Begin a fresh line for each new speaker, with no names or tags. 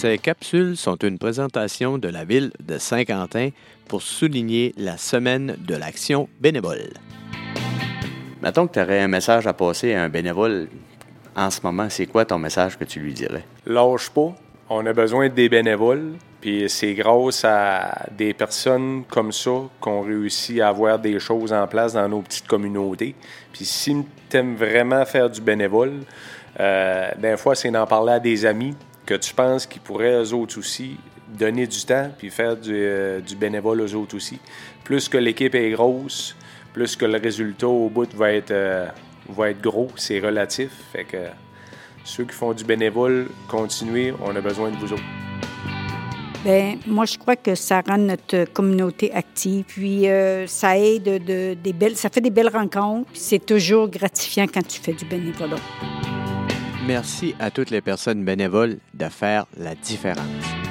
Ces capsules sont une présentation de la ville de Saint-Quentin pour souligner la semaine de l'action bénévole. Mettons que tu aurais un message à passer à un bénévole en ce moment. C'est quoi ton message que tu lui dirais?
Lâche pas. On a besoin des bénévoles. Puis c'est grâce à des personnes comme ça qu'on réussit à avoir des choses en place dans nos petites communautés. Puis si tu aimes vraiment faire du bénévole, euh, des fois, c'est d'en parler à des amis que tu penses qu'ils pourraient, eux autres aussi, donner du temps puis faire du, euh, bénévole aux autres aussi. Plus que l'équipe est grosse, plus que le résultat au bout va être, euh, va être gros, c'est relatif. Fait que ceux qui font du bénévole, continuez, on a besoin de vous autres.
Bien, moi, je crois que ça rend notre communauté active, puis euh, ça aide de, des belles, ça fait des belles rencontres, puis c'est toujours gratifiant quand tu fais du bénévolat.
Merci à toutes les personnes bénévoles de faire la différence.